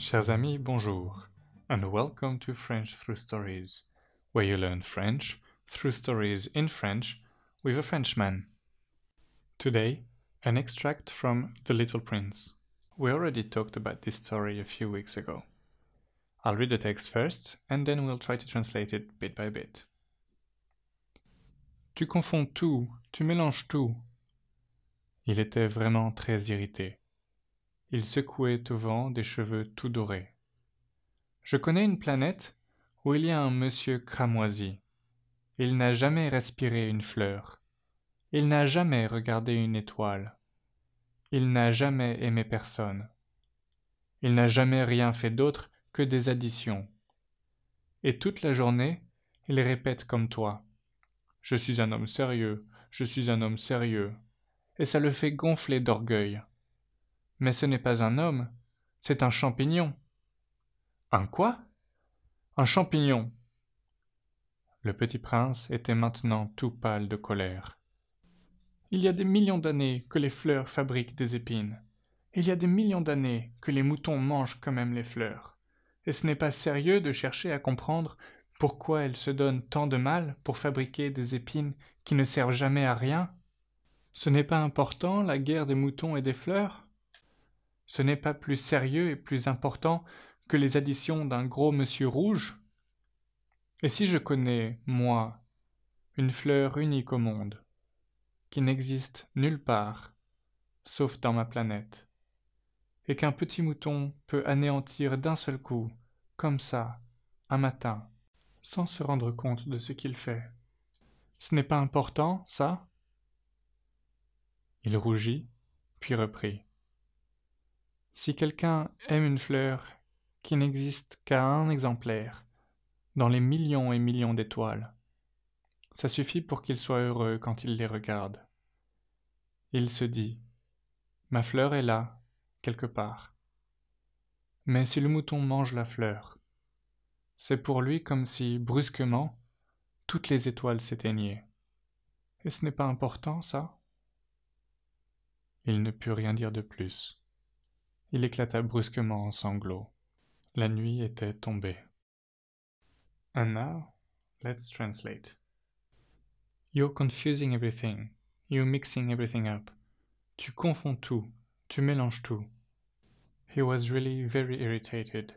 Chers amis, bonjour, and welcome to French Through Stories, where you learn French through stories in French with a Frenchman. Today, an extract from The Little Prince. We already talked about this story a few weeks ago. I'll read the text first, and then we'll try to translate it bit by bit. Tu confonds tout, tu mélanges tout. Il était vraiment très irrité. Il secouait au vent des cheveux tout dorés. Je connais une planète où il y a un monsieur cramoisi. Il n'a jamais respiré une fleur. Il n'a jamais regardé une étoile. Il n'a jamais aimé personne. Il n'a jamais rien fait d'autre que des additions. Et toute la journée, il répète comme toi. Je suis un homme sérieux, je suis un homme sérieux. Et ça le fait gonfler d'orgueil. Mais ce n'est pas un homme, c'est un champignon. Un quoi? Un champignon. Le petit prince était maintenant tout pâle de colère. Il y a des millions d'années que les fleurs fabriquent des épines. Il y a des millions d'années que les moutons mangent quand même les fleurs. Et ce n'est pas sérieux de chercher à comprendre pourquoi elles se donnent tant de mal pour fabriquer des épines qui ne servent jamais à rien. Ce n'est pas important la guerre des moutons et des fleurs? Ce n'est pas plus sérieux et plus important que les additions d'un gros monsieur rouge? Et si je connais, moi, une fleur unique au monde, qui n'existe nulle part, sauf dans ma planète, et qu'un petit mouton peut anéantir d'un seul coup, comme ça, un matin, sans se rendre compte de ce qu'il fait. Ce n'est pas important, ça? Il rougit, puis reprit. Si quelqu'un aime une fleur qui n'existe qu'à un exemplaire, dans les millions et millions d'étoiles, ça suffit pour qu'il soit heureux quand il les regarde. Il se dit Ma fleur est là, quelque part. Mais si le mouton mange la fleur, c'est pour lui comme si, brusquement, toutes les étoiles s'éteignaient. Et ce n'est pas important, ça? Il ne put rien dire de plus. Il éclata brusquement en sanglots. La nuit était tombée. And now, let's translate. You're confusing everything. You're mixing everything up. Tu confonds tout. Tu mélanges tout. He was really very irritated.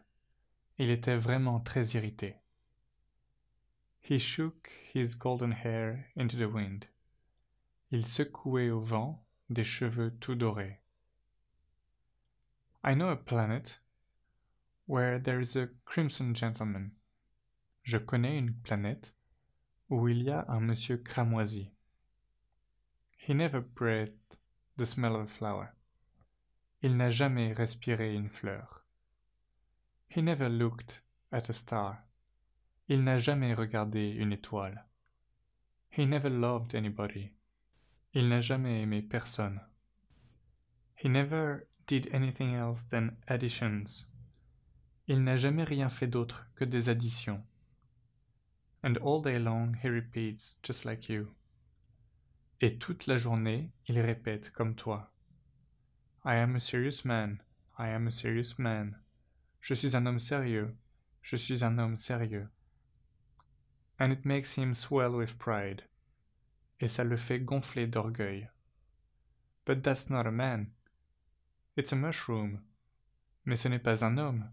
Il était vraiment très irrité. He shook his golden hair into the wind. Il secouait au vent des cheveux tout dorés. I know a planet where there is a crimson gentleman. Je connais une planète où il y a un monsieur cramoisi. He never breathed the smell of a flower. Il n'a jamais respiré une fleur. He never looked at a star. Il n'a jamais regardé une étoile. He never loved anybody. Il n'a jamais aimé personne. He never did anything else than additions. Il n'a jamais rien fait d'autre que des additions. And all day long he repeats just like you. Et toute la journée il répète comme toi. I am a serious man. I am a serious man. Je suis un homme sérieux. Je suis un homme sérieux. And it makes him swell with pride. Et ça le fait gonfler d'orgueil. But that's not a man. It's a mushroom. Mais ce n'est pas un homme,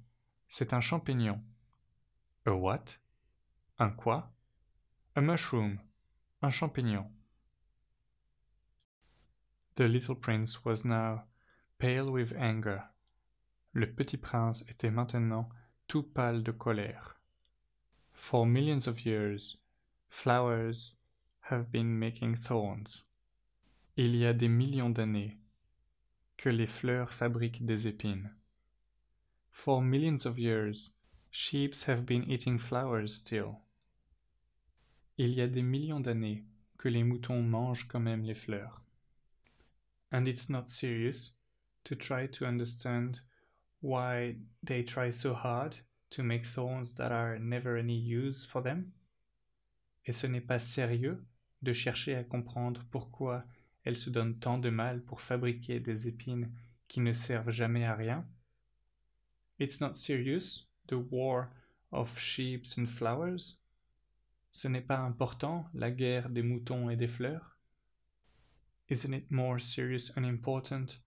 c'est un champignon. A what? Un quoi? A mushroom. Un champignon. The little prince was now pale with anger. Le petit prince était maintenant tout pâle de colère. For millions of years, flowers have been making thorns. Il y a des millions d'années, que les fleurs fabriquent des épines. For millions of years, sheep have been eating flowers still. Il y a des millions d'années que les moutons mangent quand même les fleurs. And it's not serious to try to understand why they try so hard to make thorns that are never any use for them. Et ce n'est pas sérieux de chercher à comprendre pourquoi elle se donne tant de mal pour fabriquer des épines qui ne servent jamais à rien It's not serious, the war of sheep and flowers? Ce n'est pas important, la guerre des moutons et des fleurs? Isn't it more serious and important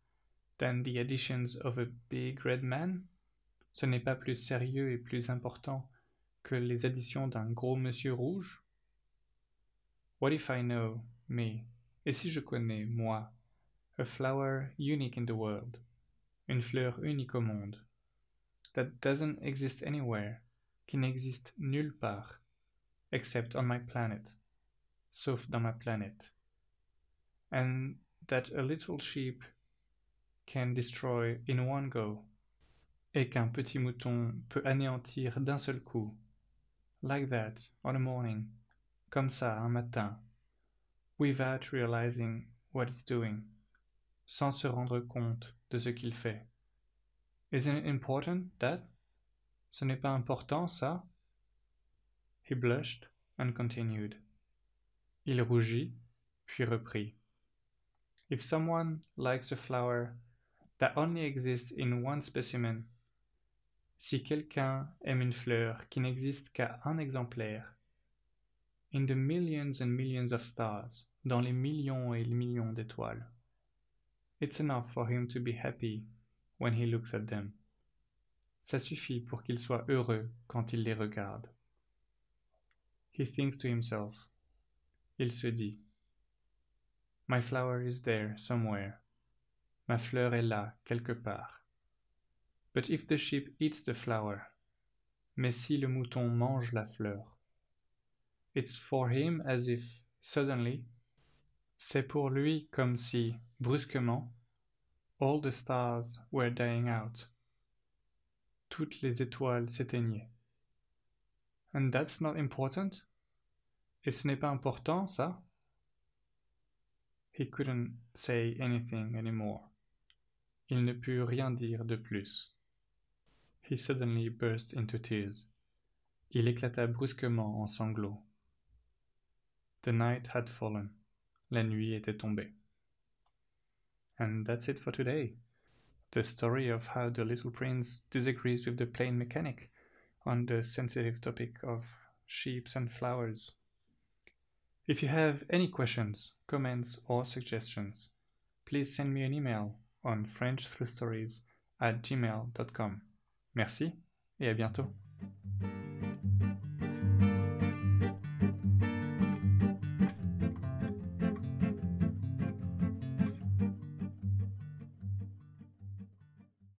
than the additions of a big red man? Ce n'est pas plus sérieux et plus important que les additions d'un gros monsieur rouge? What if I know, me, et si je connais, moi, a flower unique in the world, une fleur unique au monde, that doesn't exist anywhere, qui n'existe nulle part, except on my planet, sauf dans ma planète, and that a little sheep can destroy in one go, et qu'un petit mouton peut anéantir d'un seul coup, like that, on a morning, comme ça, un matin, without realizing what it's doing, sans se rendre compte de ce qu'il fait. Isn't it important, that? Ce n'est pas important, ça? He blushed and continued. Il rougit, puis reprit. If someone likes a flower that only exists in one specimen, si quelqu'un aime une fleur qui n'existe qu'à un exemplaire, in the millions and millions of stars, dans les millions et les millions d'étoiles, it's enough for him to be happy when he looks at them. Ça suffit pour qu'il soit heureux quand il les regarde. He thinks to himself. Il se dit. My flower is there somewhere. Ma fleur est là quelque part. But if the sheep eats the flower, mais si le mouton mange la fleur, it's for him as if suddenly, c'est pour lui comme si, brusquement, all the stars were dying out. Toutes les étoiles s'éteignaient. And that's not important? Et ce n'est pas important, ça? He couldn't say anything anymore. Il ne put rien dire de plus. He suddenly burst into tears. Il éclata brusquement en sanglots. The night had fallen. La nuit était tombée. And that's it for today. The story of how the little prince disagrees with the plain mechanic on the sensitive topic of sheep and flowers. If you have any questions, comments, or suggestions, please send me an email on frenchthroughstories at gmail.com. Merci et à bientôt.